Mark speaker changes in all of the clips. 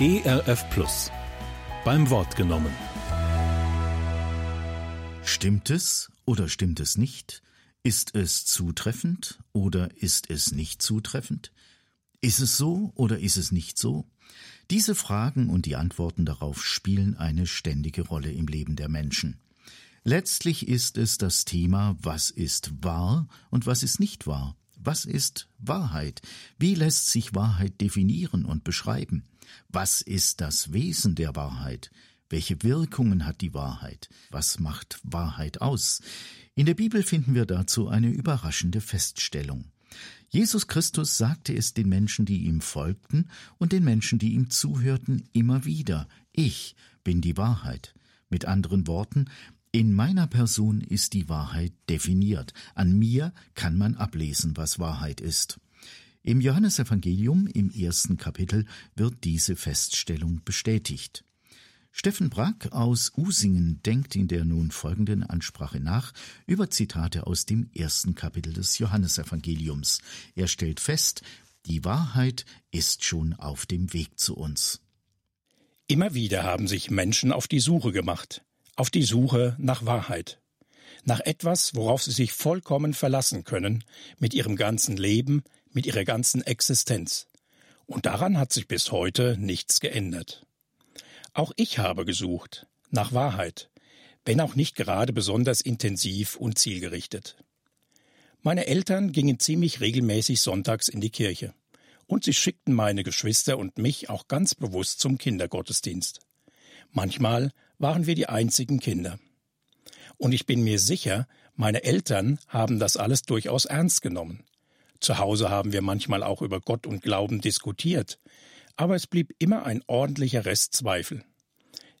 Speaker 1: ERF Plus. Beim Wort genommen.
Speaker 2: Stimmt es oder stimmt es nicht? Ist es zutreffend oder ist es nicht zutreffend? Ist es so oder ist es nicht so? Diese Fragen und die Antworten darauf spielen eine ständige Rolle im Leben der Menschen. Letztlich ist es das Thema, was ist wahr und was ist nicht wahr. Was ist Wahrheit? Wie lässt sich Wahrheit definieren und beschreiben? Was ist das Wesen der Wahrheit? Welche Wirkungen hat die Wahrheit? Was macht Wahrheit aus? In der Bibel finden wir dazu eine überraschende Feststellung. Jesus Christus sagte es den Menschen, die ihm folgten und den Menschen, die ihm zuhörten, immer wieder, ich bin die Wahrheit. Mit anderen Worten, in meiner Person ist die Wahrheit definiert. An mir kann man ablesen, was Wahrheit ist. Im Johannesevangelium im ersten Kapitel wird diese Feststellung bestätigt. Steffen Brack aus Usingen denkt in der nun folgenden Ansprache nach über Zitate aus dem ersten Kapitel des Johannesevangeliums. Er stellt fest, die Wahrheit ist schon auf dem Weg zu uns.
Speaker 3: Immer wieder haben sich Menschen auf die Suche gemacht, auf die Suche nach Wahrheit, nach etwas, worauf sie sich vollkommen verlassen können, mit ihrem ganzen Leben, mit ihrer ganzen Existenz. Und daran hat sich bis heute nichts geändert. Auch ich habe gesucht nach Wahrheit, wenn auch nicht gerade besonders intensiv und zielgerichtet. Meine Eltern gingen ziemlich regelmäßig sonntags in die Kirche, und sie schickten meine Geschwister und mich auch ganz bewusst zum Kindergottesdienst. Manchmal waren wir die einzigen Kinder. Und ich bin mir sicher, meine Eltern haben das alles durchaus ernst genommen. Zu Hause haben wir manchmal auch über Gott und Glauben diskutiert, aber es blieb immer ein ordentlicher Rest Zweifel.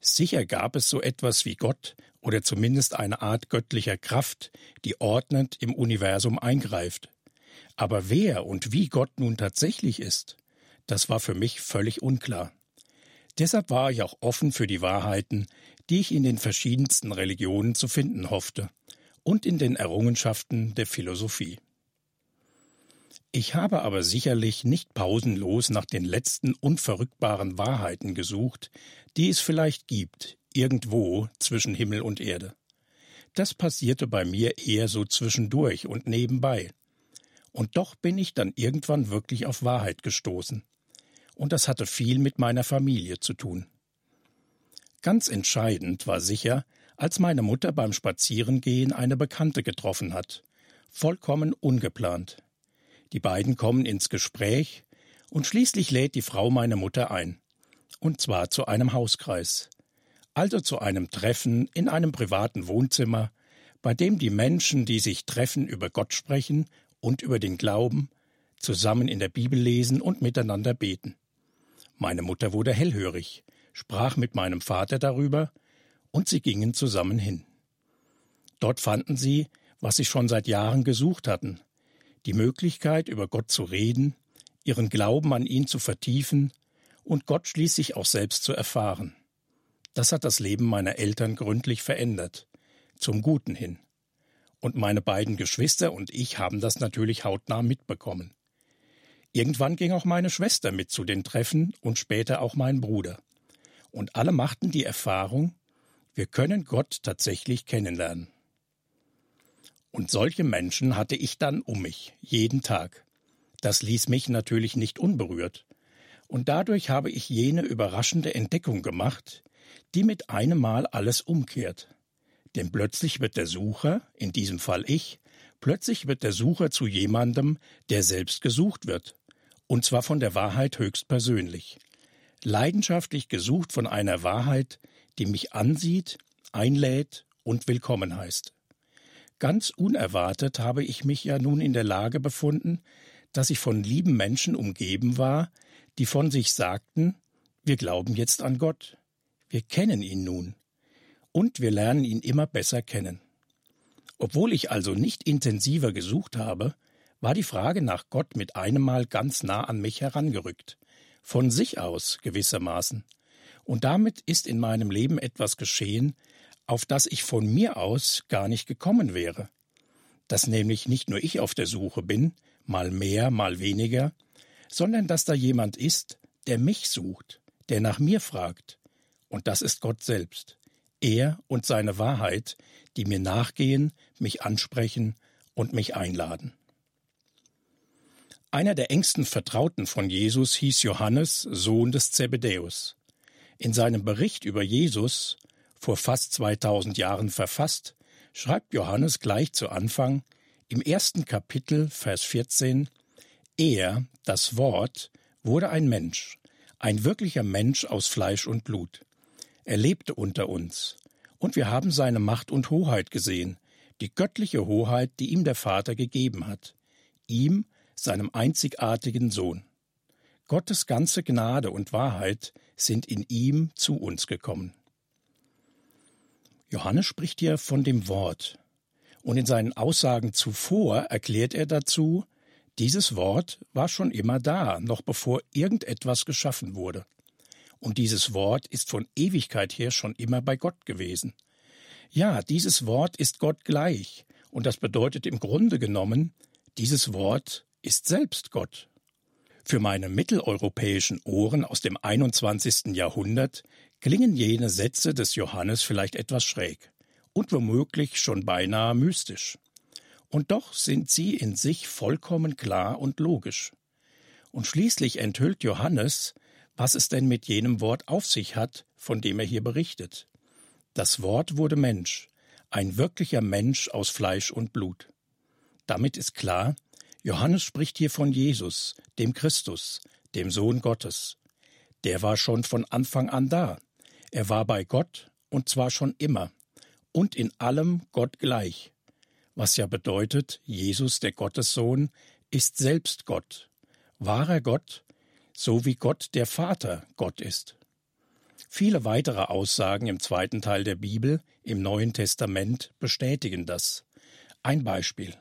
Speaker 3: Sicher gab es so etwas wie Gott oder zumindest eine Art göttlicher Kraft, die ordnend im Universum eingreift. Aber wer und wie Gott nun tatsächlich ist, das war für mich völlig unklar. Deshalb war ich auch offen für die Wahrheiten, die ich in den verschiedensten Religionen zu finden hoffte und in den Errungenschaften der Philosophie. Ich habe aber sicherlich nicht pausenlos nach den letzten unverrückbaren Wahrheiten gesucht, die es vielleicht gibt, irgendwo zwischen Himmel und Erde. Das passierte bei mir eher so zwischendurch und nebenbei. Und doch bin ich dann irgendwann wirklich auf Wahrheit gestoßen. Und das hatte viel mit meiner Familie zu tun. Ganz entscheidend war sicher, als meine Mutter beim Spazierengehen eine Bekannte getroffen hat. Vollkommen ungeplant. Die beiden kommen ins Gespräch und schließlich lädt die Frau meine Mutter ein. Und zwar zu einem Hauskreis. Also zu einem Treffen in einem privaten Wohnzimmer, bei dem die Menschen, die sich treffen, über Gott sprechen und über den Glauben, zusammen in der Bibel lesen und miteinander beten. Meine Mutter wurde hellhörig, sprach mit meinem Vater darüber, und sie gingen zusammen hin. Dort fanden sie, was sie schon seit Jahren gesucht hatten, die Möglichkeit, über Gott zu reden, ihren Glauben an ihn zu vertiefen und Gott schließlich auch selbst zu erfahren. Das hat das Leben meiner Eltern gründlich verändert, zum Guten hin. Und meine beiden Geschwister und ich haben das natürlich hautnah mitbekommen. Irgendwann ging auch meine Schwester mit zu den Treffen und später auch mein Bruder. Und alle machten die Erfahrung, wir können Gott tatsächlich kennenlernen. Und solche Menschen hatte ich dann um mich, jeden Tag. Das ließ mich natürlich nicht unberührt. Und dadurch habe ich jene überraschende Entdeckung gemacht, die mit einem Mal alles umkehrt. Denn plötzlich wird der Sucher, in diesem Fall ich, plötzlich wird der Sucher zu jemandem, der selbst gesucht wird. Und zwar von der Wahrheit höchstpersönlich. Leidenschaftlich gesucht von einer Wahrheit, die mich ansieht, einlädt und willkommen heißt. Ganz unerwartet habe ich mich ja nun in der Lage befunden, dass ich von lieben Menschen umgeben war, die von sich sagten, wir glauben jetzt an Gott, wir kennen ihn nun, und wir lernen ihn immer besser kennen. Obwohl ich also nicht intensiver gesucht habe, war die Frage nach Gott mit einem Mal ganz nah an mich herangerückt, von sich aus gewissermaßen. Und damit ist in meinem Leben etwas geschehen, auf das ich von mir aus gar nicht gekommen wäre. Dass nämlich nicht nur ich auf der Suche bin, mal mehr, mal weniger, sondern dass da jemand ist, der mich sucht, der nach mir fragt, und das ist Gott selbst. Er und seine Wahrheit, die mir nachgehen, mich ansprechen und mich einladen. Einer der engsten Vertrauten von Jesus hieß Johannes, Sohn des Zebedäus. In seinem Bericht über Jesus, vor fast 2000 Jahren verfasst, schreibt Johannes gleich zu Anfang im ersten Kapitel, Vers 14, Er, das Wort, wurde ein Mensch, ein wirklicher Mensch aus Fleisch und Blut. Er lebte unter uns, und wir haben seine Macht und Hoheit gesehen, die göttliche Hoheit, die ihm der Vater gegeben hat, ihm, seinem einzigartigen Sohn. Gottes ganze Gnade und Wahrheit sind in ihm zu uns gekommen. Johannes spricht hier von dem Wort, und in seinen Aussagen zuvor erklärt er dazu, dieses Wort war schon immer da, noch bevor irgendetwas geschaffen wurde. Und dieses Wort ist von Ewigkeit her schon immer bei Gott gewesen. Ja, dieses Wort ist Gott gleich, und das bedeutet im Grunde genommen, dieses Wort ist selbst Gott. Für meine mitteleuropäischen Ohren aus dem 21. Jahrhundert klingen jene Sätze des Johannes vielleicht etwas schräg und womöglich schon beinahe mystisch. Und doch sind sie in sich vollkommen klar und logisch. Und schließlich enthüllt Johannes, was es denn mit jenem Wort auf sich hat, von dem er hier berichtet. Das Wort wurde Mensch, ein wirklicher Mensch aus Fleisch und Blut. Damit ist klar, Johannes spricht hier von Jesus, dem Christus, dem Sohn Gottes. Der war schon von Anfang an da. Er war bei Gott und zwar schon immer und in allem Gott gleich. Was ja bedeutet, Jesus, der Gottessohn, ist selbst Gott, wahrer Gott, so wie Gott der Vater Gott ist. Viele weitere Aussagen im zweiten Teil der Bibel im Neuen Testament bestätigen das. Ein Beispiel.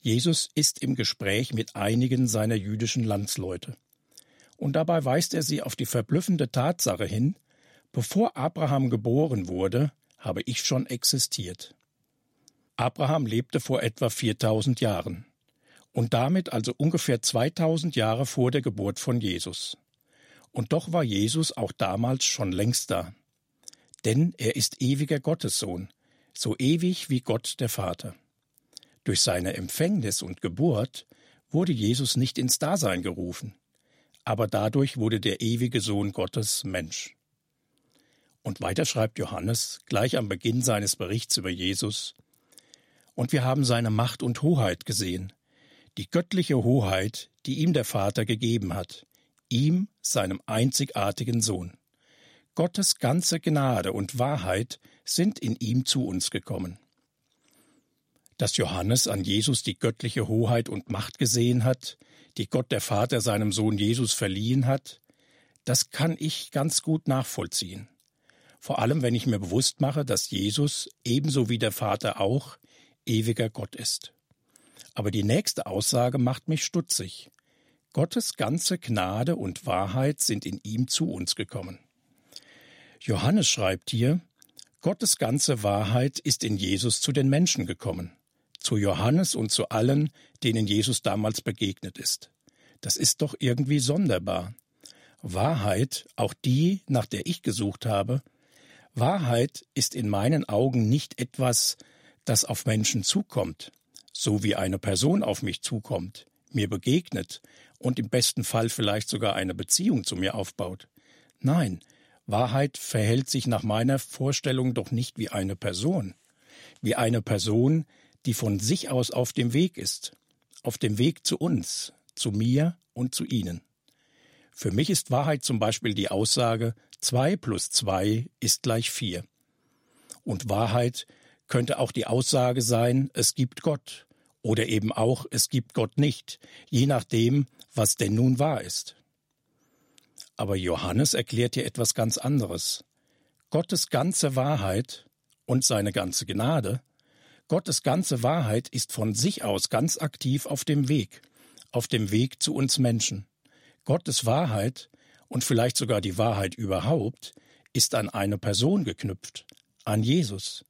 Speaker 3: Jesus ist im Gespräch mit einigen seiner jüdischen Landsleute. Und dabei weist er sie auf die verblüffende Tatsache hin, bevor Abraham geboren wurde, habe ich schon existiert. Abraham lebte vor etwa 4000 Jahren und damit also ungefähr 2000 Jahre vor der Geburt von Jesus. Und doch war Jesus auch damals schon längst da. Denn er ist ewiger Gottessohn, so ewig wie Gott der Vater. Durch seine Empfängnis und Geburt wurde Jesus nicht ins Dasein gerufen, aber dadurch wurde der ewige Sohn Gottes Mensch. Und weiter schreibt Johannes gleich am Beginn seines Berichts über Jesus, und wir haben seine Macht und Hoheit gesehen, die göttliche Hoheit, die ihm der Vater gegeben hat, ihm, seinem einzigartigen Sohn. Gottes ganze Gnade und Wahrheit sind in ihm zu uns gekommen dass Johannes an Jesus die göttliche Hoheit und Macht gesehen hat, die Gott der Vater seinem Sohn Jesus verliehen hat, das kann ich ganz gut nachvollziehen. Vor allem, wenn ich mir bewusst mache, dass Jesus ebenso wie der Vater auch ewiger Gott ist. Aber die nächste Aussage macht mich stutzig. Gottes ganze Gnade und Wahrheit sind in ihm zu uns gekommen. Johannes schreibt hier, Gottes ganze Wahrheit ist in Jesus zu den Menschen gekommen zu Johannes und zu allen, denen Jesus damals begegnet ist. Das ist doch irgendwie sonderbar. Wahrheit, auch die, nach der ich gesucht habe, Wahrheit ist in meinen Augen nicht etwas, das auf Menschen zukommt, so wie eine Person auf mich zukommt, mir begegnet und im besten Fall vielleicht sogar eine Beziehung zu mir aufbaut. Nein, Wahrheit verhält sich nach meiner Vorstellung doch nicht wie eine Person, wie eine Person, die von sich aus auf dem Weg ist, auf dem Weg zu uns, zu mir und zu Ihnen. Für mich ist Wahrheit zum Beispiel die Aussage, zwei plus zwei ist gleich vier. Und Wahrheit könnte auch die Aussage sein, es gibt Gott oder eben auch, es gibt Gott nicht, je nachdem, was denn nun wahr ist. Aber Johannes erklärt hier etwas ganz anderes. Gottes ganze Wahrheit und seine ganze Gnade Gottes ganze Wahrheit ist von sich aus ganz aktiv auf dem Weg, auf dem Weg zu uns Menschen. Gottes Wahrheit und vielleicht sogar die Wahrheit überhaupt ist an eine Person geknüpft, an Jesus.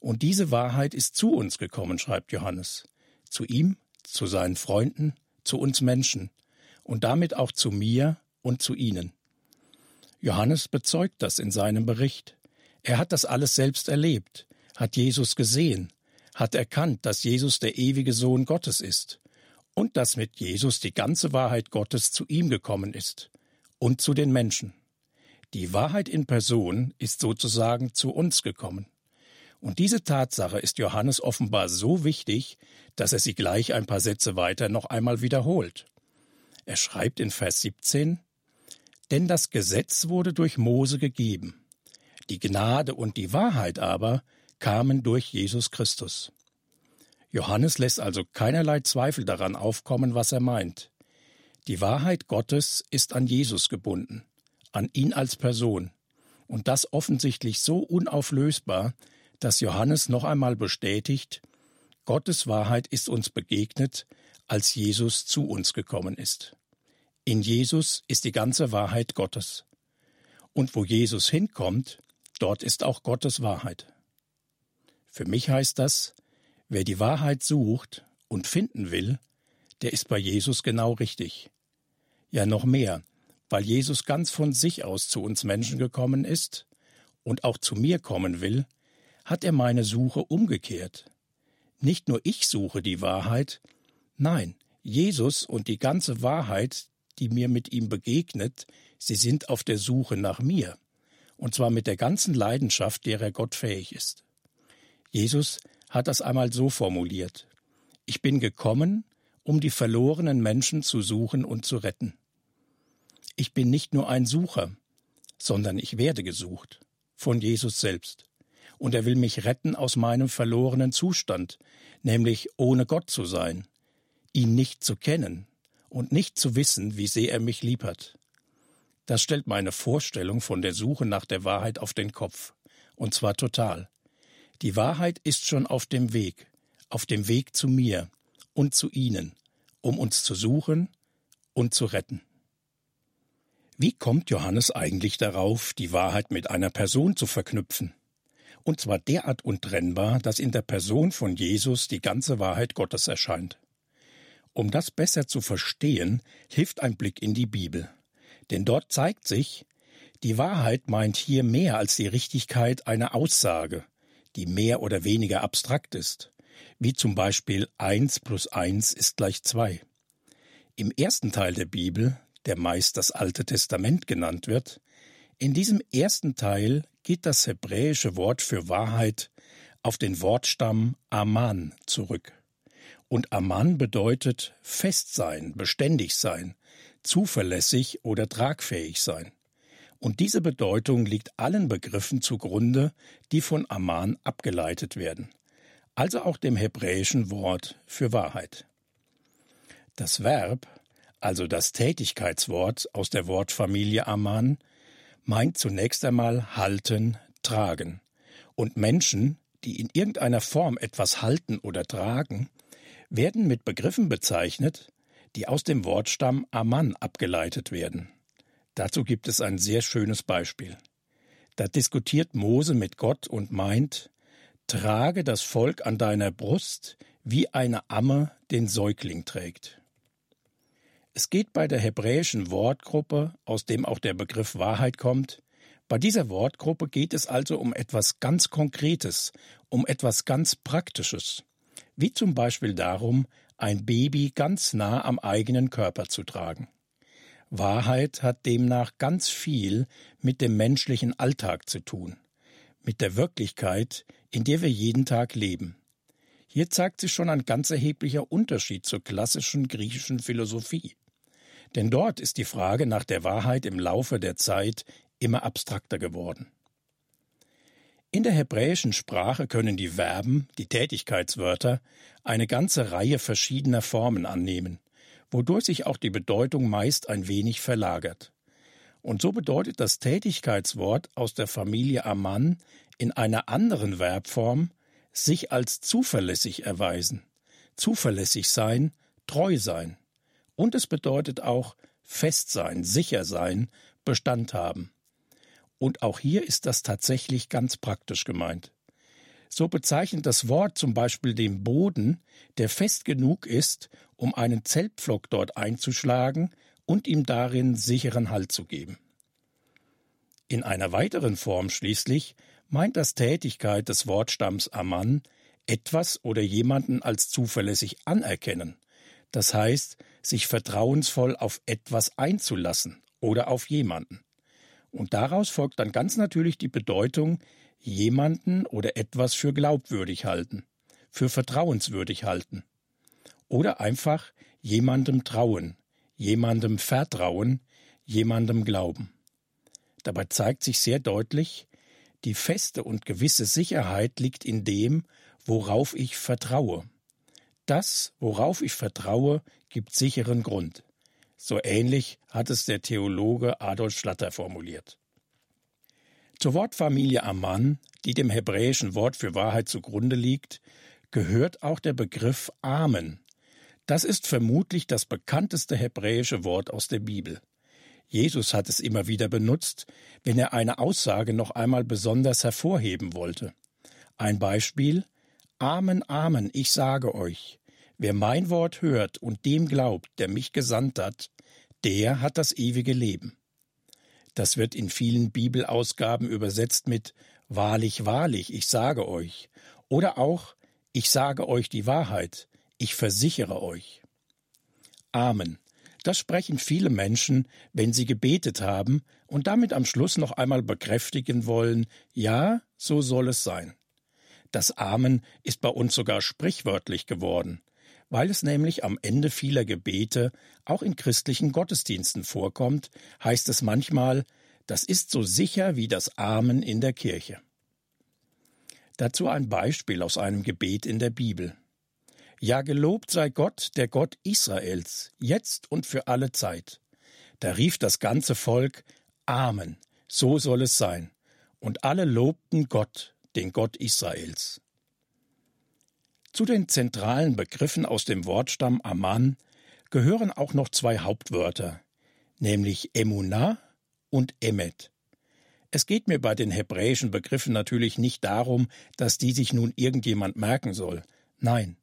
Speaker 3: Und diese Wahrheit ist zu uns gekommen, schreibt Johannes, zu ihm, zu seinen Freunden, zu uns Menschen und damit auch zu mir und zu ihnen. Johannes bezeugt das in seinem Bericht. Er hat das alles selbst erlebt, hat Jesus gesehen, hat erkannt, dass Jesus der ewige Sohn Gottes ist und dass mit Jesus die ganze Wahrheit Gottes zu ihm gekommen ist und zu den Menschen. Die Wahrheit in Person ist sozusagen zu uns gekommen. Und diese Tatsache ist Johannes offenbar so wichtig, dass er sie gleich ein paar Sätze weiter noch einmal wiederholt. Er schreibt in Vers 17, Denn das Gesetz wurde durch Mose gegeben, die Gnade und die Wahrheit aber kamen durch Jesus Christus. Johannes lässt also keinerlei Zweifel daran aufkommen, was er meint. Die Wahrheit Gottes ist an Jesus gebunden, an ihn als Person, und das offensichtlich so unauflösbar, dass Johannes noch einmal bestätigt, Gottes Wahrheit ist uns begegnet, als Jesus zu uns gekommen ist. In Jesus ist die ganze Wahrheit Gottes. Und wo Jesus hinkommt, Dort ist auch Gottes Wahrheit. Für mich heißt das, wer die Wahrheit sucht und finden will, der ist bei Jesus genau richtig. Ja noch mehr, weil Jesus ganz von sich aus zu uns Menschen gekommen ist und auch zu mir kommen will, hat er meine Suche umgekehrt. Nicht nur ich suche die Wahrheit, nein, Jesus und die ganze Wahrheit, die mir mit ihm begegnet, sie sind auf der Suche nach mir und zwar mit der ganzen Leidenschaft, derer Gott fähig ist. Jesus hat das einmal so formuliert Ich bin gekommen, um die verlorenen Menschen zu suchen und zu retten. Ich bin nicht nur ein Sucher, sondern ich werde gesucht von Jesus selbst. Und er will mich retten aus meinem verlorenen Zustand, nämlich ohne Gott zu sein, ihn nicht zu kennen und nicht zu wissen, wie sehr er mich lieb hat. Das stellt meine Vorstellung von der Suche nach der Wahrheit auf den Kopf. Und zwar total. Die Wahrheit ist schon auf dem Weg, auf dem Weg zu mir und zu Ihnen, um uns zu suchen und zu retten. Wie kommt Johannes eigentlich darauf, die Wahrheit mit einer Person zu verknüpfen? Und zwar derart untrennbar, dass in der Person von Jesus die ganze Wahrheit Gottes erscheint. Um das besser zu verstehen, hilft ein Blick in die Bibel. Denn dort zeigt sich, die Wahrheit meint hier mehr als die Richtigkeit einer Aussage, die mehr oder weniger abstrakt ist, wie zum Beispiel eins plus eins ist gleich zwei. Im ersten Teil der Bibel, der meist das Alte Testament genannt wird, in diesem ersten Teil geht das hebräische Wort für Wahrheit auf den Wortstamm Aman zurück. Und Aman bedeutet fest sein, beständig sein, zuverlässig oder tragfähig sein. Und diese Bedeutung liegt allen Begriffen zugrunde, die von Aman abgeleitet werden, also auch dem hebräischen Wort für Wahrheit. Das Verb, also das Tätigkeitswort aus der Wortfamilie Aman, meint zunächst einmal halten, tragen. Und Menschen, die in irgendeiner Form etwas halten oder tragen, werden mit Begriffen bezeichnet, die aus dem Wortstamm Aman abgeleitet werden. Dazu gibt es ein sehr schönes Beispiel. Da diskutiert Mose mit Gott und meint, trage das Volk an deiner Brust, wie eine Amme den Säugling trägt. Es geht bei der hebräischen Wortgruppe, aus dem auch der Begriff Wahrheit kommt, bei dieser Wortgruppe geht es also um etwas ganz Konkretes, um etwas ganz Praktisches, wie zum Beispiel darum, ein Baby ganz nah am eigenen Körper zu tragen. Wahrheit hat demnach ganz viel mit dem menschlichen Alltag zu tun, mit der Wirklichkeit, in der wir jeden Tag leben. Hier zeigt sich schon ein ganz erheblicher Unterschied zur klassischen griechischen Philosophie. Denn dort ist die Frage nach der Wahrheit im Laufe der Zeit immer abstrakter geworden. In der hebräischen Sprache können die Verben, die Tätigkeitswörter, eine ganze Reihe verschiedener Formen annehmen, wodurch sich auch die Bedeutung meist ein wenig verlagert. Und so bedeutet das Tätigkeitswort aus der Familie Aman in einer anderen Verbform sich als zuverlässig erweisen, zuverlässig sein, treu sein. Und es bedeutet auch fest sein, sicher sein, Bestand haben. Und auch hier ist das tatsächlich ganz praktisch gemeint. So bezeichnet das Wort zum Beispiel den Boden, der fest genug ist, um einen Zeltpflock dort einzuschlagen und ihm darin sicheren Halt zu geben. In einer weiteren Form schließlich meint das Tätigkeit des Wortstamms Amann etwas oder jemanden als zuverlässig anerkennen, das heißt, sich vertrauensvoll auf etwas einzulassen oder auf jemanden. Und daraus folgt dann ganz natürlich die Bedeutung, jemanden oder etwas für glaubwürdig halten, für vertrauenswürdig halten. Oder einfach jemandem trauen, jemandem vertrauen, jemandem glauben. Dabei zeigt sich sehr deutlich, die feste und gewisse Sicherheit liegt in dem, worauf ich vertraue. Das, worauf ich vertraue, gibt sicheren Grund. So ähnlich hat es der Theologe Adolf Schlatter formuliert. Zur Wortfamilie Amman, die dem hebräischen Wort für Wahrheit zugrunde liegt, gehört auch der Begriff Amen. Das ist vermutlich das bekannteste hebräische Wort aus der Bibel. Jesus hat es immer wieder benutzt, wenn er eine Aussage noch einmal besonders hervorheben wollte. Ein Beispiel Amen, Amen, ich sage euch, wer mein Wort hört und dem glaubt, der mich gesandt hat, der hat das ewige Leben. Das wird in vielen Bibelausgaben übersetzt mit Wahrlich, wahrlich, ich sage euch, oder auch Ich sage euch die Wahrheit, ich versichere euch. Amen. Das sprechen viele Menschen, wenn sie gebetet haben und damit am Schluss noch einmal bekräftigen wollen, ja, so soll es sein. Das Amen ist bei uns sogar sprichwörtlich geworden, weil es nämlich am Ende vieler Gebete auch in christlichen Gottesdiensten vorkommt, heißt es manchmal, das ist so sicher wie das Amen in der Kirche. Dazu ein Beispiel aus einem Gebet in der Bibel. Ja, gelobt sei Gott, der Gott Israels, jetzt und für alle Zeit. Da rief das ganze Volk Amen, so soll es sein. Und alle lobten Gott, den Gott Israels. Zu den zentralen Begriffen aus dem Wortstamm Aman gehören auch noch zwei Hauptwörter, nämlich Emunah und Emet. Es geht mir bei den hebräischen Begriffen natürlich nicht darum, dass die sich nun irgendjemand merken soll. Nein,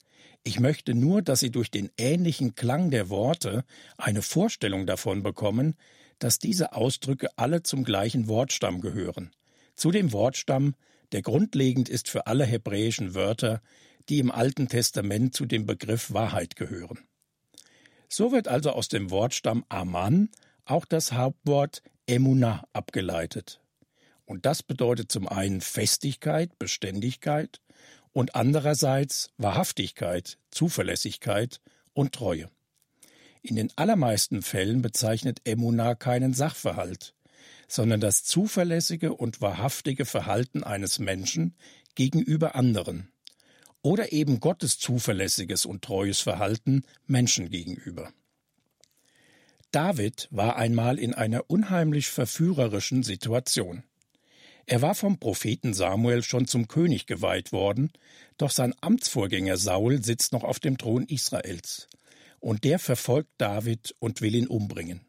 Speaker 3: ich möchte nur, dass Sie durch den ähnlichen Klang der Worte eine Vorstellung davon bekommen, dass diese Ausdrücke alle zum gleichen Wortstamm gehören, zu dem Wortstamm, der grundlegend ist für alle hebräischen Wörter, die im Alten Testament zu dem Begriff Wahrheit gehören. So wird also aus dem Wortstamm Aman auch das Hauptwort Emunah abgeleitet. Und das bedeutet zum einen Festigkeit, Beständigkeit und andererseits Wahrhaftigkeit, Zuverlässigkeit und Treue. In den allermeisten Fällen bezeichnet Emunah keinen Sachverhalt, sondern das zuverlässige und wahrhaftige Verhalten eines Menschen gegenüber anderen oder eben Gottes zuverlässiges und treues Verhalten Menschen gegenüber. David war einmal in einer unheimlich verführerischen Situation. Er war vom Propheten Samuel schon zum König geweiht worden, doch sein Amtsvorgänger Saul sitzt noch auf dem Thron Israels, und der verfolgt David und will ihn umbringen.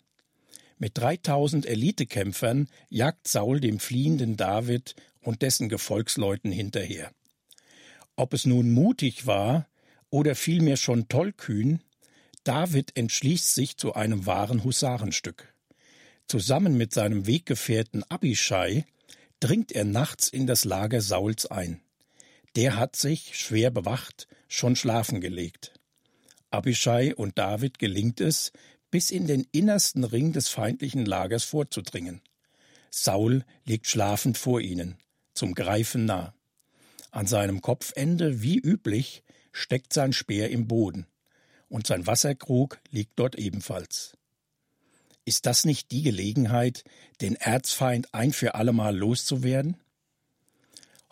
Speaker 3: Mit 3000 Elitekämpfern jagt Saul dem fliehenden David und dessen Gefolgsleuten hinterher. Ob es nun mutig war oder vielmehr schon tollkühn, David entschließt sich zu einem wahren Husarenstück. Zusammen mit seinem Weggefährten Abishai dringt er nachts in das Lager Sauls ein. Der hat sich, schwer bewacht, schon schlafen gelegt. Abishai und David gelingt es, bis in den innersten Ring des feindlichen Lagers vorzudringen. Saul liegt schlafend vor ihnen, zum Greifen nah. An seinem Kopfende, wie üblich, steckt sein Speer im Boden, und sein Wasserkrug liegt dort ebenfalls. Ist das nicht die Gelegenheit, den Erzfeind ein für allemal loszuwerden?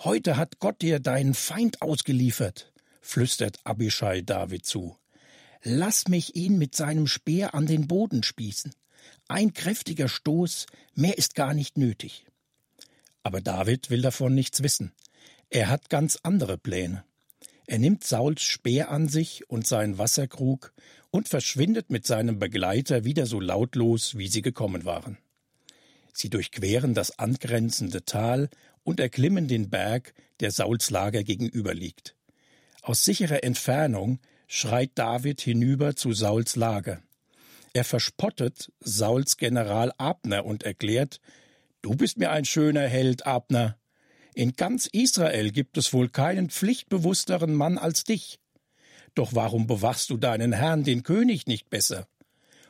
Speaker 3: Heute hat Gott dir deinen Feind ausgeliefert, flüstert Abishai David zu. Lass mich ihn mit seinem Speer an den Boden spießen. Ein kräftiger Stoß, mehr ist gar nicht nötig. Aber David will davon nichts wissen. Er hat ganz andere Pläne. Er nimmt Sauls Speer an sich und seinen Wasserkrug und verschwindet mit seinem Begleiter wieder so lautlos, wie sie gekommen waren. Sie durchqueren das angrenzende Tal und erklimmen den Berg, der Sauls Lager gegenüber liegt. Aus sicherer Entfernung schreit David hinüber zu Sauls Lager. Er verspottet Sauls General Abner und erklärt, Du bist mir ein schöner Held, Abner. In ganz Israel gibt es wohl keinen pflichtbewussteren Mann als dich. Doch warum bewachst du deinen Herrn, den König, nicht besser?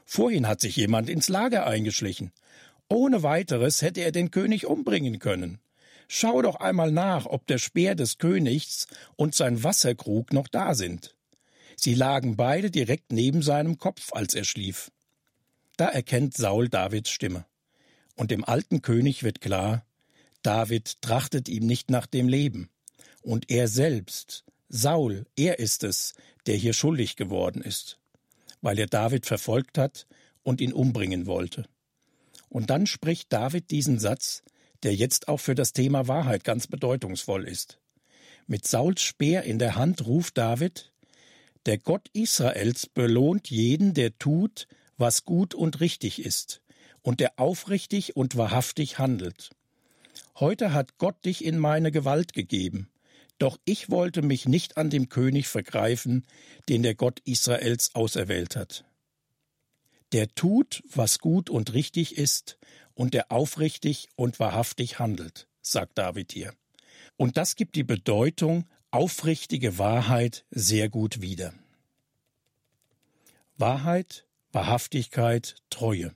Speaker 3: Vorhin hat sich jemand ins Lager eingeschlichen. Ohne weiteres hätte er den König umbringen können. Schau doch einmal nach, ob der Speer des Königs und sein Wasserkrug noch da sind. Sie lagen beide direkt neben seinem Kopf, als er schlief. Da erkennt Saul Davids Stimme. Und dem alten König wird klar, David trachtet ihm nicht nach dem Leben. Und er selbst, Saul, er ist es, der hier schuldig geworden ist, weil er David verfolgt hat und ihn umbringen wollte. Und dann spricht David diesen Satz, der jetzt auch für das Thema Wahrheit ganz bedeutungsvoll ist. Mit Sauls Speer in der Hand ruft David, der Gott Israels belohnt jeden, der tut, was gut und richtig ist, und der aufrichtig und wahrhaftig handelt. Heute hat Gott dich in meine Gewalt gegeben, doch ich wollte mich nicht an dem König vergreifen, den der Gott Israels auserwählt hat. Der tut, was gut und richtig ist, und der aufrichtig und wahrhaftig handelt, sagt David hier. Und das gibt die Bedeutung aufrichtige Wahrheit sehr gut wieder. Wahrheit, Wahrhaftigkeit, Treue.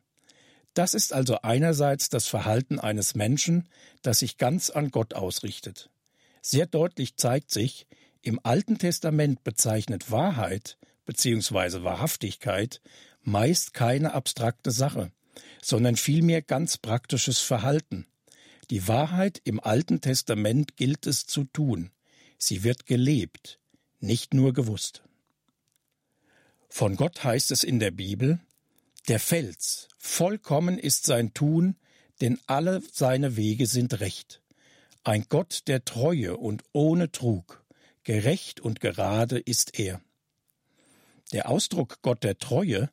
Speaker 3: Das ist also einerseits das Verhalten eines Menschen, das sich ganz an Gott ausrichtet. Sehr deutlich zeigt sich, im Alten Testament bezeichnet Wahrheit bzw. Wahrhaftigkeit meist keine abstrakte Sache, sondern vielmehr ganz praktisches Verhalten. Die Wahrheit im Alten Testament gilt es zu tun. Sie wird gelebt, nicht nur gewusst. Von Gott heißt es in der Bibel, der Fels, vollkommen ist sein Tun, denn alle seine Wege sind recht. Ein Gott der Treue und ohne Trug, gerecht und gerade ist er. Der Ausdruck Gott der Treue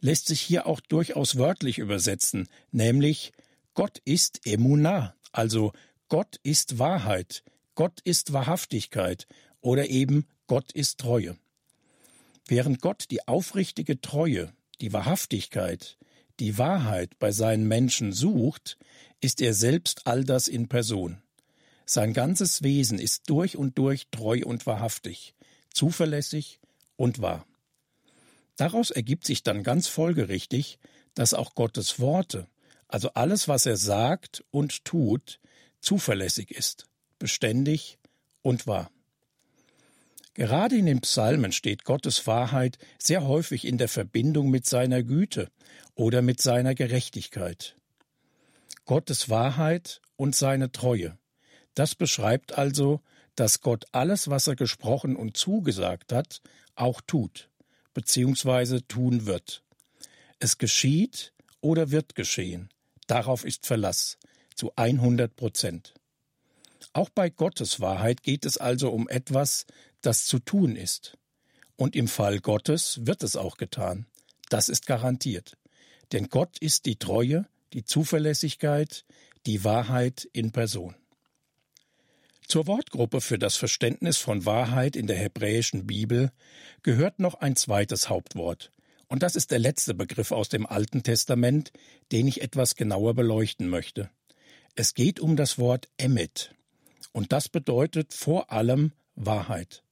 Speaker 3: lässt sich hier auch durchaus wörtlich übersetzen, nämlich Gott ist Emunah, also Gott ist Wahrheit, Gott ist Wahrhaftigkeit oder eben Gott ist Treue. Während Gott die aufrichtige Treue, die Wahrhaftigkeit, die Wahrheit bei seinen Menschen sucht, ist er selbst all das in Person. Sein ganzes Wesen ist durch und durch treu und wahrhaftig, zuverlässig und wahr. Daraus ergibt sich dann ganz folgerichtig, dass auch Gottes Worte, also alles, was er sagt und tut, zuverlässig ist, beständig und wahr. Gerade in den Psalmen steht Gottes Wahrheit sehr häufig in der Verbindung mit seiner Güte oder mit seiner Gerechtigkeit. Gottes Wahrheit und seine Treue. Das beschreibt also, dass Gott alles, was er gesprochen und zugesagt hat, auch tut beziehungsweise tun wird. Es geschieht oder wird geschehen. Darauf ist Verlass zu 100 Prozent. Auch bei Gottes Wahrheit geht es also um etwas, das zu tun ist. Und im Fall Gottes wird es auch getan. Das ist garantiert. Denn Gott ist die Treue, die Zuverlässigkeit, die Wahrheit in Person. Zur Wortgruppe für das Verständnis von Wahrheit in der hebräischen Bibel gehört noch ein zweites Hauptwort, und das ist der letzte Begriff aus dem Alten Testament, den ich etwas genauer beleuchten möchte. Es geht um das Wort Emmet, und das bedeutet vor allem Wahrheit.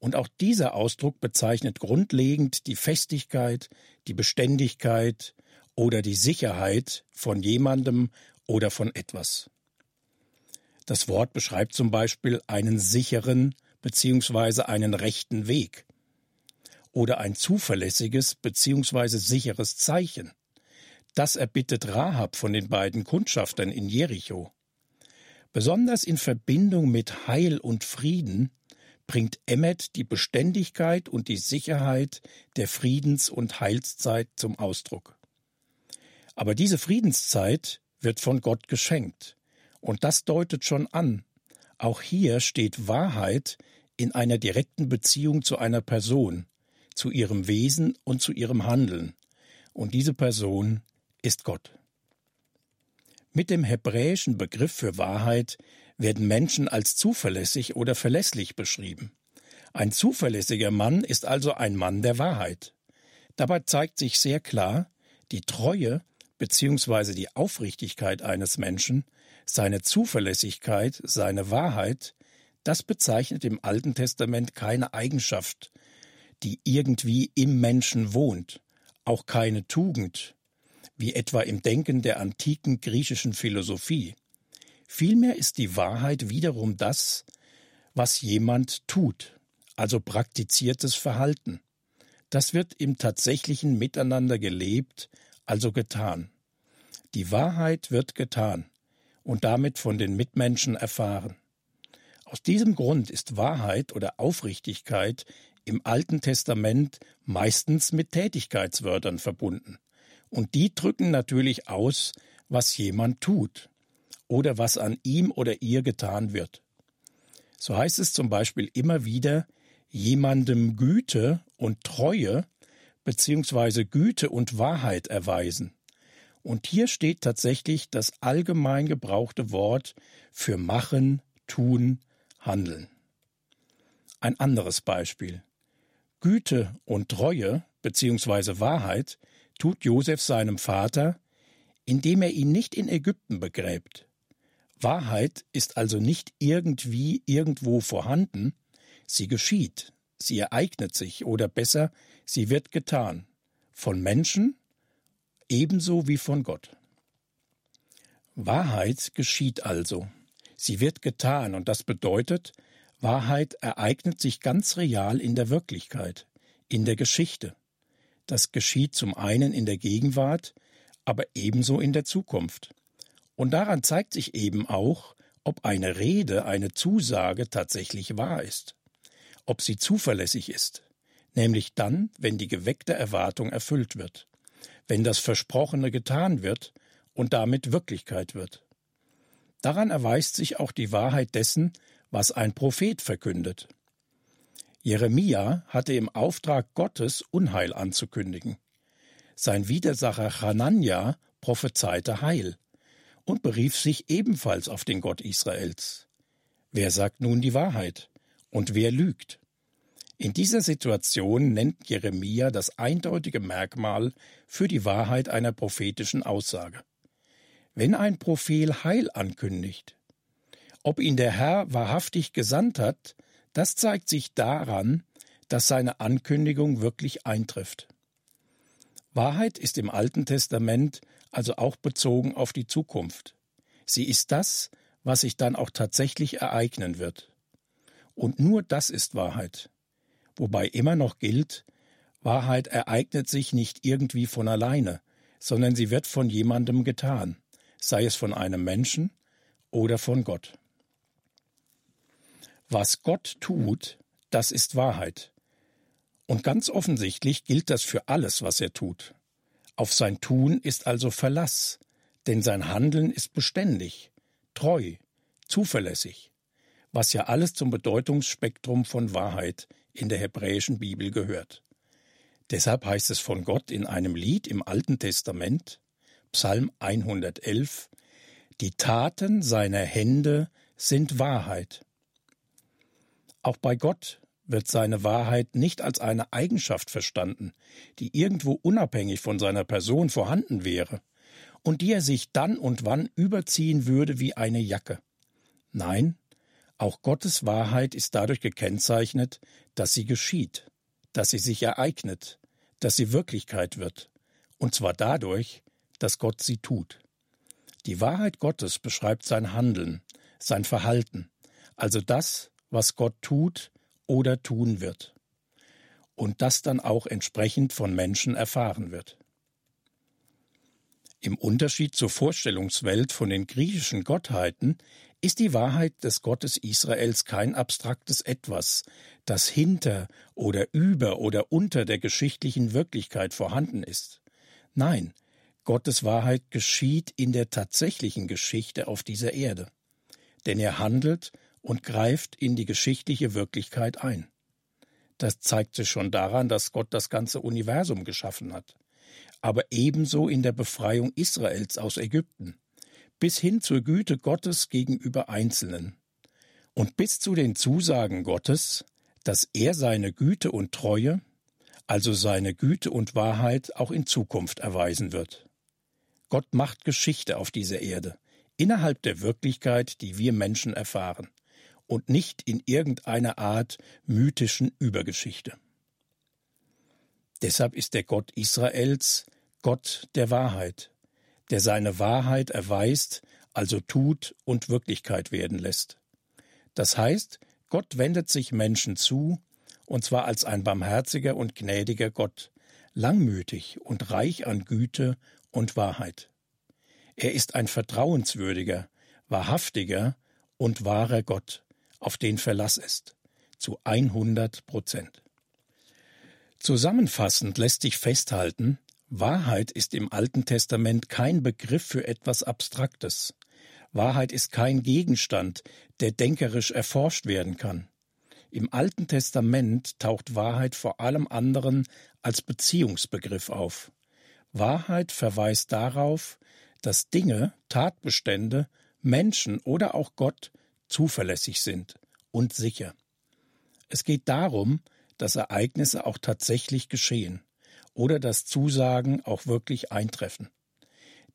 Speaker 3: Und auch dieser Ausdruck bezeichnet grundlegend die Festigkeit, die Beständigkeit oder die Sicherheit von jemandem oder von etwas. Das Wort beschreibt zum Beispiel einen sicheren bzw. einen rechten Weg oder ein zuverlässiges bzw. sicheres Zeichen. Das erbittet Rahab von den beiden Kundschaftern in Jericho. Besonders in Verbindung mit Heil und Frieden bringt Emmet die Beständigkeit und die Sicherheit der Friedens- und Heilszeit zum Ausdruck. Aber diese Friedenszeit wird von Gott geschenkt. Und das deutet schon an, auch hier steht Wahrheit in einer direkten Beziehung zu einer Person, zu ihrem Wesen und zu ihrem Handeln. Und diese Person ist Gott. Mit dem hebräischen Begriff für Wahrheit werden Menschen als zuverlässig oder verlässlich beschrieben. Ein zuverlässiger Mann ist also ein Mann der Wahrheit. Dabei zeigt sich sehr klar, die Treue bzw. die Aufrichtigkeit eines Menschen, seine Zuverlässigkeit, seine Wahrheit, das bezeichnet im Alten Testament keine Eigenschaft, die irgendwie im Menschen wohnt, auch keine Tugend, wie etwa im Denken der antiken griechischen Philosophie. Vielmehr ist die Wahrheit wiederum das, was jemand tut, also praktiziertes Verhalten. Das wird im tatsächlichen Miteinander gelebt, also getan. Die Wahrheit wird getan und damit von den Mitmenschen erfahren. Aus diesem Grund ist Wahrheit oder Aufrichtigkeit im Alten Testament meistens mit Tätigkeitswörtern verbunden. Und die drücken natürlich aus, was jemand tut oder was an ihm oder ihr getan wird. So heißt es zum Beispiel immer wieder, jemandem Güte und Treue beziehungsweise Güte und Wahrheit erweisen. Und hier steht tatsächlich das allgemein gebrauchte Wort für machen, tun, handeln. Ein anderes Beispiel. Güte und Treue beziehungsweise Wahrheit tut Josef seinem Vater, indem er ihn nicht in Ägypten begräbt. Wahrheit ist also nicht irgendwie irgendwo vorhanden, sie geschieht, sie ereignet sich oder besser, sie wird getan, von Menschen ebenso wie von Gott. Wahrheit geschieht also, sie wird getan und das bedeutet, Wahrheit ereignet sich ganz real in der Wirklichkeit, in der Geschichte. Das geschieht zum einen in der Gegenwart, aber ebenso in der Zukunft. Und daran zeigt sich eben auch, ob eine Rede, eine Zusage tatsächlich wahr ist, ob sie zuverlässig ist, nämlich dann, wenn die geweckte Erwartung erfüllt wird, wenn das Versprochene getan wird und damit Wirklichkeit wird. Daran erweist sich auch die Wahrheit dessen, was ein Prophet verkündet. Jeremia hatte im Auftrag Gottes Unheil anzukündigen. Sein Widersacher Hanania prophezeite Heil und berief sich ebenfalls auf den Gott Israels. Wer sagt nun die Wahrheit und wer lügt? In dieser Situation nennt Jeremia das eindeutige Merkmal für die Wahrheit einer prophetischen Aussage. Wenn ein Prophet Heil ankündigt, ob ihn der Herr wahrhaftig gesandt hat, das zeigt sich daran, dass seine Ankündigung wirklich eintrifft. Wahrheit ist im Alten Testament also auch bezogen auf die Zukunft. Sie ist das, was sich dann auch tatsächlich ereignen wird. Und nur das ist Wahrheit. Wobei immer noch gilt, Wahrheit ereignet sich nicht irgendwie von alleine, sondern sie wird von jemandem getan, sei es von einem Menschen oder von Gott. Was Gott tut, das ist Wahrheit. Und ganz offensichtlich gilt das für alles, was er tut. Auf sein Tun ist also Verlass, denn sein Handeln ist beständig, treu, zuverlässig, was ja alles zum Bedeutungsspektrum von Wahrheit in der hebräischen Bibel gehört. Deshalb heißt es von Gott in einem Lied im Alten Testament, Psalm 111, die Taten seiner Hände sind Wahrheit. Auch bei Gott wird seine Wahrheit nicht als eine Eigenschaft verstanden, die irgendwo unabhängig von seiner Person vorhanden wäre und die er sich dann und wann überziehen würde wie eine Jacke. Nein, auch Gottes Wahrheit ist dadurch gekennzeichnet, dass sie geschieht, dass sie sich ereignet, dass sie Wirklichkeit wird, und zwar dadurch, dass Gott sie tut. Die Wahrheit Gottes beschreibt sein Handeln, sein Verhalten, also das, was Gott tut oder tun wird. Und das dann auch entsprechend von Menschen erfahren wird. Im Unterschied zur Vorstellungswelt von den griechischen Gottheiten ist die Wahrheit des Gottes Israels kein abstraktes Etwas, das hinter oder über oder unter der geschichtlichen Wirklichkeit vorhanden ist. Nein, Gottes Wahrheit geschieht in der tatsächlichen Geschichte auf dieser Erde. Denn er handelt und greift in die geschichtliche Wirklichkeit ein. Das zeigt sich schon daran, dass Gott das ganze Universum geschaffen hat, aber ebenso in der Befreiung Israels aus Ägypten, bis hin zur Güte Gottes gegenüber Einzelnen und bis zu den Zusagen Gottes, dass er seine Güte und Treue, also seine Güte und Wahrheit auch in Zukunft erweisen wird. Gott macht Geschichte auf dieser Erde, innerhalb der Wirklichkeit, die wir Menschen erfahren, und nicht in irgendeiner Art mythischen Übergeschichte. Deshalb ist der Gott Israels Gott der Wahrheit, der seine Wahrheit erweist, also tut und Wirklichkeit werden lässt. Das heißt, Gott wendet sich Menschen zu, und zwar als ein barmherziger und gnädiger Gott, langmütig und reich an Güte und Wahrheit. Er ist ein vertrauenswürdiger, wahrhaftiger und wahrer Gott, auf den Verlass ist, zu 100 Prozent. Zusammenfassend lässt sich festhalten, Wahrheit ist im Alten Testament kein Begriff für etwas Abstraktes. Wahrheit ist kein Gegenstand, der denkerisch erforscht werden kann. Im Alten Testament taucht Wahrheit vor allem anderen als Beziehungsbegriff auf. Wahrheit verweist darauf, dass Dinge, Tatbestände, Menschen oder auch Gott zuverlässig sind und sicher. Es geht darum, dass Ereignisse auch tatsächlich geschehen oder dass Zusagen auch wirklich eintreffen.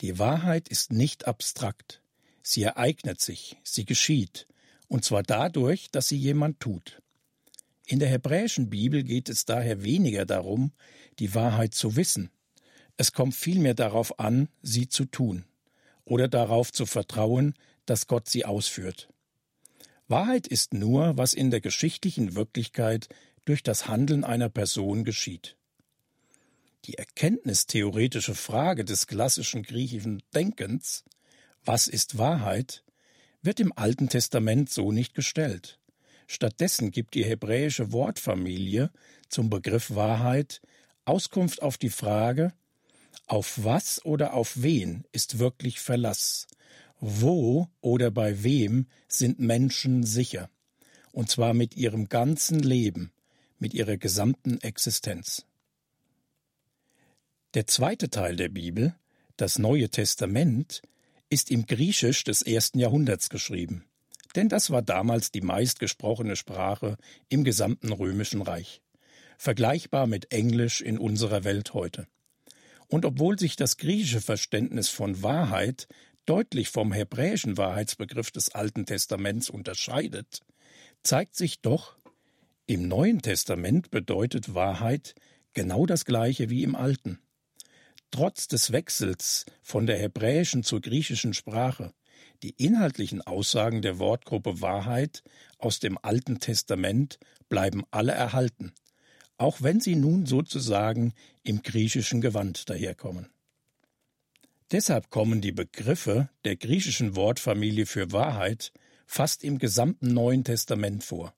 Speaker 3: Die Wahrheit ist nicht abstrakt. Sie ereignet sich, sie geschieht, und zwar dadurch, dass sie jemand tut. In der hebräischen Bibel geht es daher weniger darum, die Wahrheit zu wissen. Es kommt vielmehr darauf an, sie zu tun oder darauf zu vertrauen, dass Gott sie ausführt. Wahrheit ist nur, was in der geschichtlichen Wirklichkeit durch das Handeln einer Person geschieht. Die erkenntnistheoretische Frage des klassischen griechischen Denkens, was ist Wahrheit, wird im Alten Testament so nicht gestellt. Stattdessen gibt die hebräische Wortfamilie zum Begriff Wahrheit Auskunft auf die Frage, auf was oder auf wen ist wirklich Verlass? Wo oder bei wem sind Menschen sicher? Und zwar mit ihrem ganzen Leben, mit ihrer gesamten Existenz. Der zweite Teil der Bibel, das Neue Testament, ist im Griechisch des ersten Jahrhunderts geschrieben, denn das war damals die meistgesprochene Sprache im gesamten römischen Reich, vergleichbar mit Englisch in unserer Welt heute. Und obwohl sich das griechische Verständnis von Wahrheit deutlich vom hebräischen Wahrheitsbegriff des Alten Testaments unterscheidet, zeigt sich doch, im Neuen Testament bedeutet Wahrheit genau das gleiche wie im Alten. Trotz des Wechsels von der hebräischen zur griechischen Sprache, die inhaltlichen Aussagen der Wortgruppe Wahrheit aus dem Alten Testament bleiben alle erhalten auch wenn sie nun sozusagen im griechischen Gewand daherkommen. Deshalb kommen die Begriffe der griechischen Wortfamilie für Wahrheit fast im gesamten Neuen Testament vor.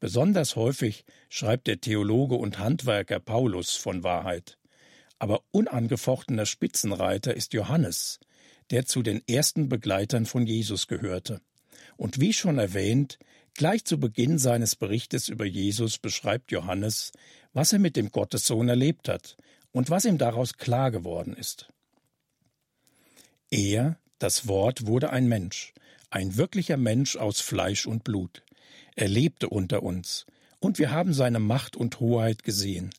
Speaker 3: Besonders häufig schreibt der Theologe und Handwerker Paulus von Wahrheit. Aber unangefochtener Spitzenreiter ist Johannes, der zu den ersten Begleitern von Jesus gehörte. Und wie schon erwähnt, Gleich zu Beginn seines Berichtes über Jesus beschreibt Johannes, was er mit dem Gottessohn erlebt hat und was ihm daraus klar geworden ist. Er, das Wort, wurde ein Mensch, ein wirklicher Mensch aus Fleisch und Blut. Er lebte unter uns, und wir haben seine Macht und Hoheit gesehen,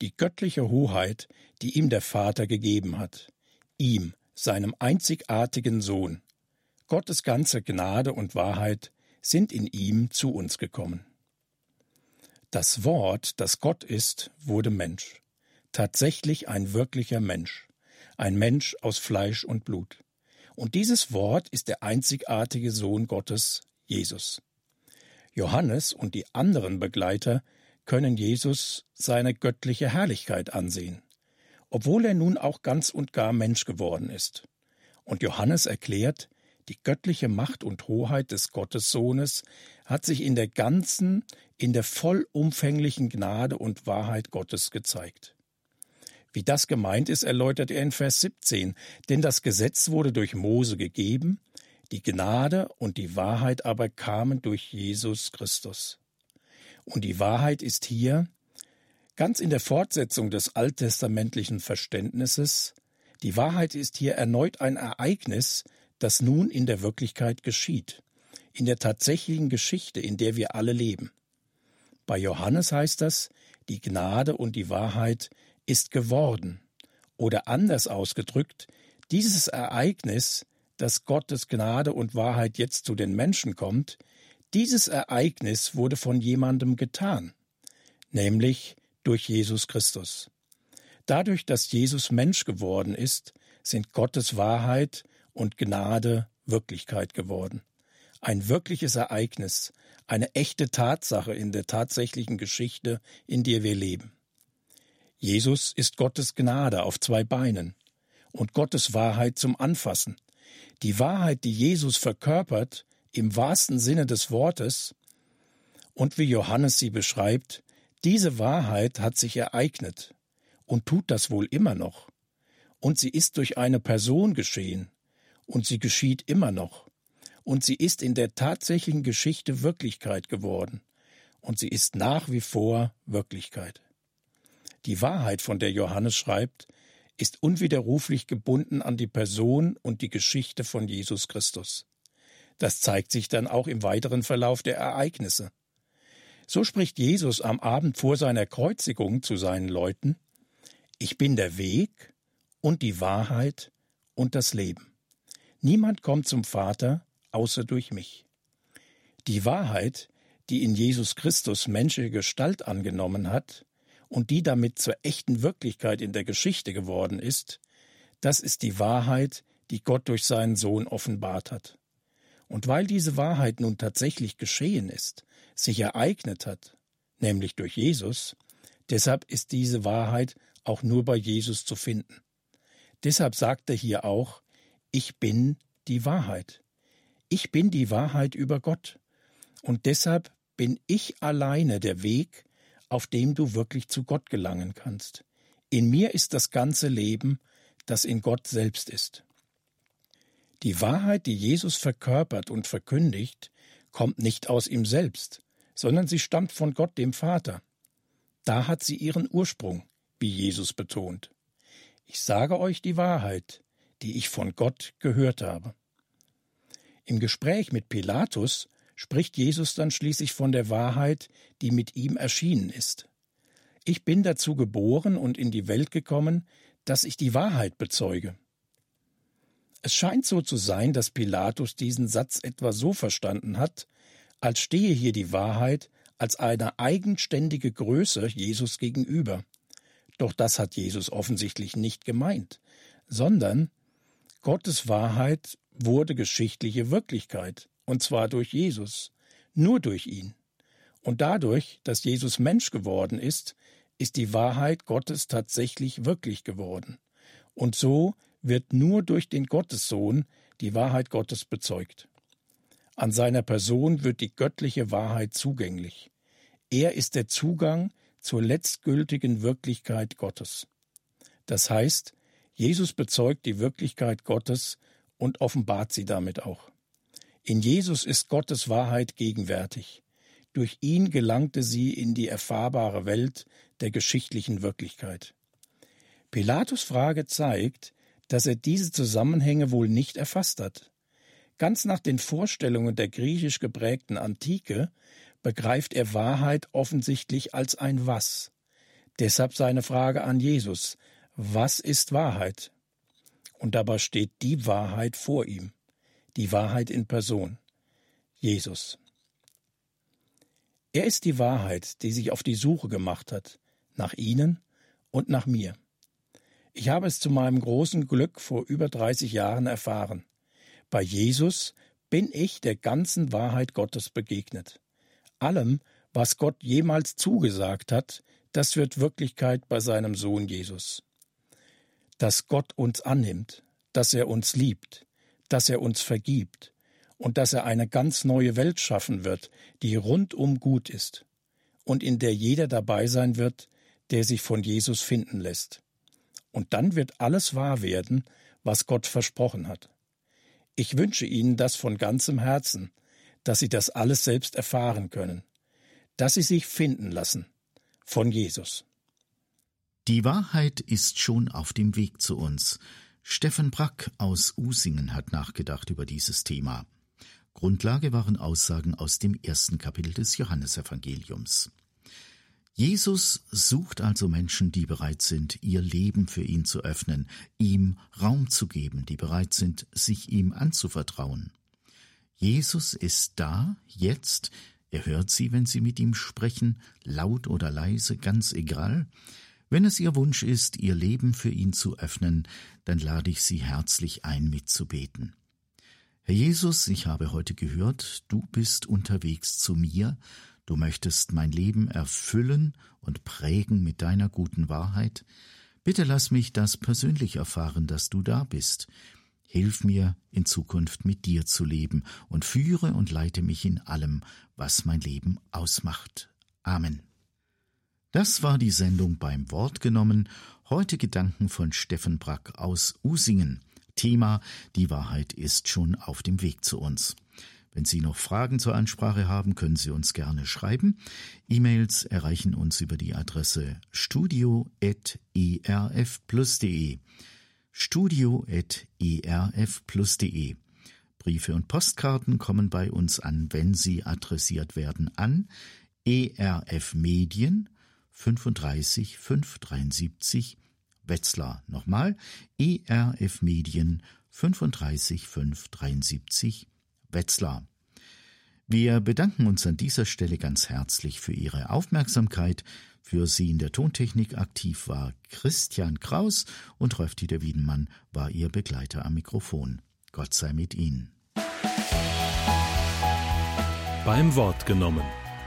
Speaker 3: die göttliche Hoheit, die ihm der Vater gegeben hat, ihm, seinem einzigartigen Sohn. Gottes ganze Gnade und Wahrheit sind in ihm zu uns gekommen. Das Wort, das Gott ist, wurde Mensch, tatsächlich ein wirklicher Mensch, ein Mensch aus Fleisch und Blut. Und dieses Wort ist der einzigartige Sohn Gottes, Jesus. Johannes und die anderen Begleiter können Jesus seine göttliche Herrlichkeit ansehen, obwohl er nun auch ganz und gar Mensch geworden ist. Und Johannes erklärt, die göttliche Macht und Hoheit des Gottessohnes hat sich in der ganzen, in der vollumfänglichen Gnade und Wahrheit Gottes gezeigt. Wie das gemeint ist, erläutert er in Vers 17, denn das Gesetz wurde durch Mose gegeben, die Gnade und die Wahrheit aber kamen durch Jesus Christus. Und die Wahrheit ist hier, ganz in der Fortsetzung des alttestamentlichen Verständnisses, die Wahrheit ist hier erneut ein Ereignis, das nun in der Wirklichkeit geschieht, in der tatsächlichen Geschichte, in der wir alle leben. Bei Johannes heißt das, die Gnade und die Wahrheit ist geworden, oder anders ausgedrückt, Dieses Ereignis, dass Gottes Gnade und Wahrheit jetzt zu den Menschen kommt, dieses Ereignis wurde von jemandem getan, nämlich durch Jesus Christus. Dadurch, dass Jesus Mensch geworden ist, sind Gottes Wahrheit und Gnade Wirklichkeit geworden. Ein wirkliches Ereignis, eine echte Tatsache in der tatsächlichen Geschichte, in der wir leben. Jesus ist Gottes Gnade auf zwei Beinen und Gottes Wahrheit zum Anfassen. Die Wahrheit, die Jesus verkörpert, im wahrsten Sinne des Wortes, und wie Johannes sie beschreibt, diese Wahrheit hat sich ereignet und tut das wohl immer noch. Und sie ist durch eine Person geschehen, und sie geschieht immer noch und sie ist in der tatsächlichen Geschichte Wirklichkeit geworden, und sie ist nach wie vor Wirklichkeit. Die Wahrheit, von der Johannes schreibt, ist unwiderruflich gebunden an die Person und die Geschichte von Jesus Christus. Das zeigt sich dann auch im weiteren Verlauf der Ereignisse. So spricht Jesus am Abend vor seiner Kreuzigung zu seinen Leuten Ich bin der Weg und die Wahrheit und das Leben. Niemand kommt zum Vater außer durch mich. Die Wahrheit, die in Jesus Christus menschliche Gestalt angenommen hat und die damit zur echten Wirklichkeit in der Geschichte geworden ist, das ist die Wahrheit, die Gott durch seinen Sohn offenbart hat. Und weil diese Wahrheit nun tatsächlich geschehen ist, sich ereignet hat, nämlich durch Jesus, deshalb ist diese Wahrheit auch nur bei Jesus zu finden. Deshalb sagt er hier auch, ich bin die Wahrheit. Ich bin die Wahrheit über Gott. Und deshalb bin ich alleine der Weg, auf dem du wirklich zu Gott gelangen kannst. In mir ist das ganze Leben, das in Gott selbst ist. Die Wahrheit, die Jesus verkörpert und verkündigt, kommt nicht aus ihm selbst, sondern sie stammt von Gott dem Vater. Da hat sie ihren Ursprung, wie Jesus betont. Ich sage euch die Wahrheit, die ich von Gott gehört habe. Im Gespräch mit Pilatus spricht Jesus dann schließlich von der Wahrheit, die mit ihm erschienen ist. Ich bin dazu geboren und in die Welt gekommen, dass ich die Wahrheit bezeuge. Es scheint so zu sein, dass Pilatus diesen Satz etwa so verstanden hat, als stehe hier die Wahrheit als eine eigenständige Größe Jesus gegenüber. Doch das hat Jesus offensichtlich nicht gemeint, sondern Gottes Wahrheit wurde geschichtliche Wirklichkeit, und zwar durch Jesus, nur durch ihn. Und dadurch, dass Jesus Mensch geworden ist, ist die Wahrheit Gottes tatsächlich wirklich geworden. Und so wird nur durch den Gottessohn die Wahrheit Gottes bezeugt. An seiner Person wird die göttliche Wahrheit zugänglich. Er ist der Zugang zur letztgültigen Wirklichkeit Gottes. Das heißt, Jesus bezeugt die Wirklichkeit Gottes und offenbart sie damit auch. In Jesus ist Gottes Wahrheit gegenwärtig. Durch ihn gelangte sie in die erfahrbare Welt der geschichtlichen Wirklichkeit. Pilatus Frage zeigt, dass er diese Zusammenhänge wohl nicht erfasst hat. Ganz nach den Vorstellungen der griechisch geprägten Antike begreift er Wahrheit offensichtlich als ein Was. Deshalb seine Frage an Jesus, was ist Wahrheit? Und dabei steht die Wahrheit vor ihm, die Wahrheit in Person, Jesus. Er ist die Wahrheit, die sich auf die Suche gemacht hat, nach Ihnen und nach mir. Ich habe es zu meinem großen Glück vor über 30 Jahren erfahren. Bei Jesus bin ich der ganzen Wahrheit Gottes begegnet. Allem, was Gott jemals zugesagt hat, das wird Wirklichkeit bei seinem Sohn Jesus dass Gott uns annimmt, dass er uns liebt, dass er uns vergibt und dass er eine ganz neue Welt schaffen wird, die rundum gut ist und in der jeder dabei sein wird, der sich von Jesus finden lässt. Und dann wird alles wahr werden, was Gott versprochen hat. Ich wünsche Ihnen das von ganzem Herzen, dass Sie das alles selbst erfahren können, dass Sie sich finden lassen von Jesus.
Speaker 2: Die Wahrheit ist schon auf dem Weg zu uns. Steffen Brack aus Usingen hat nachgedacht über dieses Thema. Grundlage waren Aussagen aus dem ersten Kapitel des Johannesevangeliums. Jesus sucht also Menschen, die bereit sind, ihr Leben für ihn zu öffnen, ihm Raum zu geben, die bereit sind, sich ihm anzuvertrauen. Jesus ist da, jetzt, er hört sie, wenn sie mit ihm sprechen, laut oder leise, ganz egal. Wenn es Ihr Wunsch ist, Ihr Leben für ihn zu öffnen, dann lade ich Sie herzlich ein, mitzubeten. Herr Jesus, ich habe heute gehört, du bist unterwegs zu mir, du möchtest mein Leben erfüllen und prägen mit deiner guten Wahrheit. Bitte lass mich das persönlich erfahren, dass du da bist. Hilf mir, in Zukunft mit dir zu leben und führe und leite mich in allem, was mein Leben ausmacht. Amen. Das war die Sendung beim Wort genommen. Heute Gedanken von Steffen Brack aus Usingen. Thema Die Wahrheit ist schon auf dem Weg zu uns. Wenn Sie noch Fragen zur Ansprache haben, können Sie uns gerne schreiben. E-Mails erreichen uns über die Adresse studio.erfplus.de. studio.erfplus.de. Briefe und Postkarten kommen bei uns an, wenn sie adressiert werden an ERF Medien 35 573 Wetzlar. Nochmal ERF Medien 35 573 Wetzlar. Wir bedanken uns an dieser Stelle ganz herzlich für Ihre Aufmerksamkeit. Für Sie in der Tontechnik aktiv war Christian Kraus und Rolf Dieter Wiedenmann war Ihr Begleiter am Mikrofon. Gott sei mit Ihnen.
Speaker 1: Beim Wort genommen.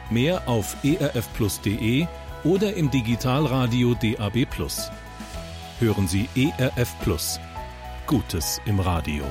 Speaker 1: Mehr auf erfplus.de oder im Digitalradio DAB+. Hören Sie ERF Plus. Gutes im Radio.